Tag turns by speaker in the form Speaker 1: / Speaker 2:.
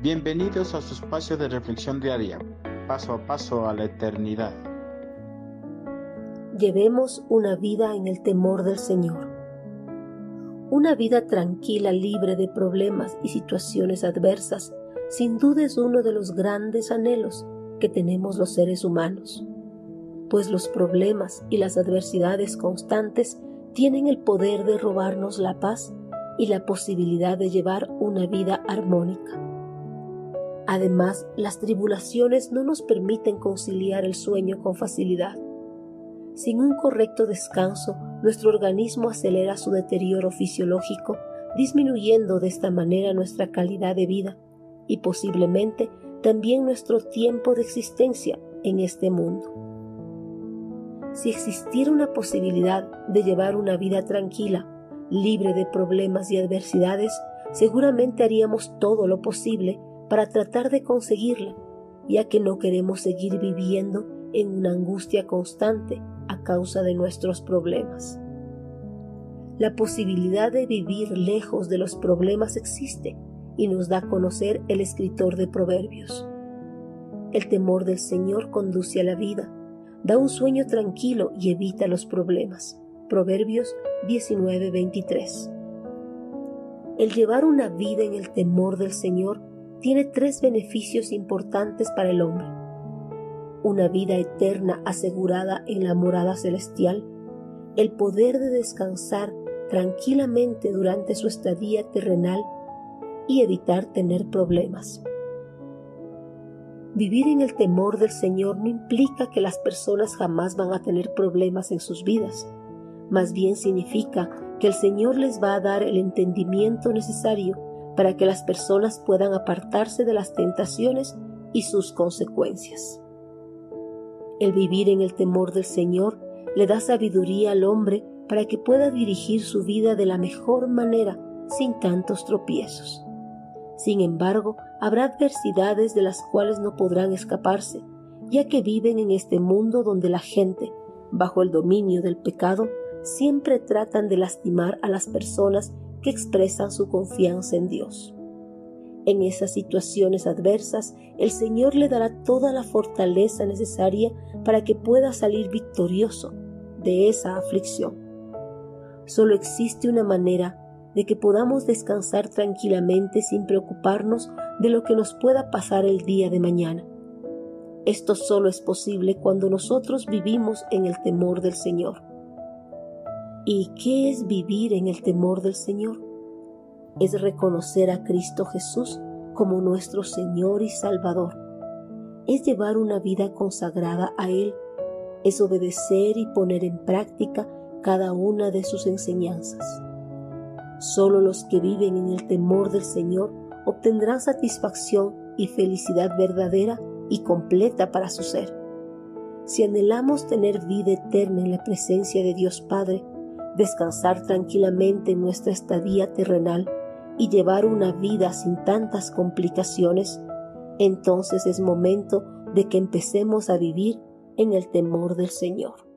Speaker 1: Bienvenidos a su espacio de reflexión diaria, paso a paso a la eternidad.
Speaker 2: Llevemos una vida en el temor del Señor. Una vida tranquila, libre de problemas y situaciones adversas, sin duda es uno de los grandes anhelos que tenemos los seres humanos, pues los problemas y las adversidades constantes tienen el poder de robarnos la paz y la posibilidad de llevar una vida armónica. Además, las tribulaciones no nos permiten conciliar el sueño con facilidad. Sin un correcto descanso, nuestro organismo acelera su deterioro fisiológico, disminuyendo de esta manera nuestra calidad de vida y posiblemente también nuestro tiempo de existencia en este mundo. Si existiera una posibilidad de llevar una vida tranquila, libre de problemas y adversidades, seguramente haríamos todo lo posible para tratar de conseguirla, ya que no queremos seguir viviendo en una angustia constante a causa de nuestros problemas. La posibilidad de vivir lejos de los problemas existe y nos da a conocer el escritor de Proverbios. El temor del Señor conduce a la vida, da un sueño tranquilo y evita los problemas. Proverbios 19:23. El llevar una vida en el temor del Señor tiene tres beneficios importantes para el hombre. Una vida eterna asegurada en la morada celestial, el poder de descansar tranquilamente durante su estadía terrenal y evitar tener problemas. Vivir en el temor del Señor no implica que las personas jamás van a tener problemas en sus vidas. Más bien significa que el Señor les va a dar el entendimiento necesario para que las personas puedan apartarse de las tentaciones y sus consecuencias. El vivir en el temor del Señor le da sabiduría al hombre para que pueda dirigir su vida de la mejor manera sin tantos tropiezos. Sin embargo, habrá adversidades de las cuales no podrán escaparse, ya que viven en este mundo donde la gente, bajo el dominio del pecado, siempre tratan de lastimar a las personas que expresan su confianza en Dios. En esas situaciones adversas, el Señor le dará toda la fortaleza necesaria para que pueda salir victorioso de esa aflicción. Solo existe una manera de que podamos descansar tranquilamente sin preocuparnos de lo que nos pueda pasar el día de mañana. Esto solo es posible cuando nosotros vivimos en el temor del Señor. ¿Y qué es vivir en el temor del Señor? Es reconocer a Cristo Jesús como nuestro Señor y Salvador. Es llevar una vida consagrada a Él. Es obedecer y poner en práctica cada una de sus enseñanzas. Solo los que viven en el temor del Señor obtendrán satisfacción y felicidad verdadera y completa para su ser. Si anhelamos tener vida eterna en la presencia de Dios Padre, descansar tranquilamente en nuestra estadía terrenal y llevar una vida sin tantas complicaciones, entonces es momento de que empecemos a vivir en el temor del Señor.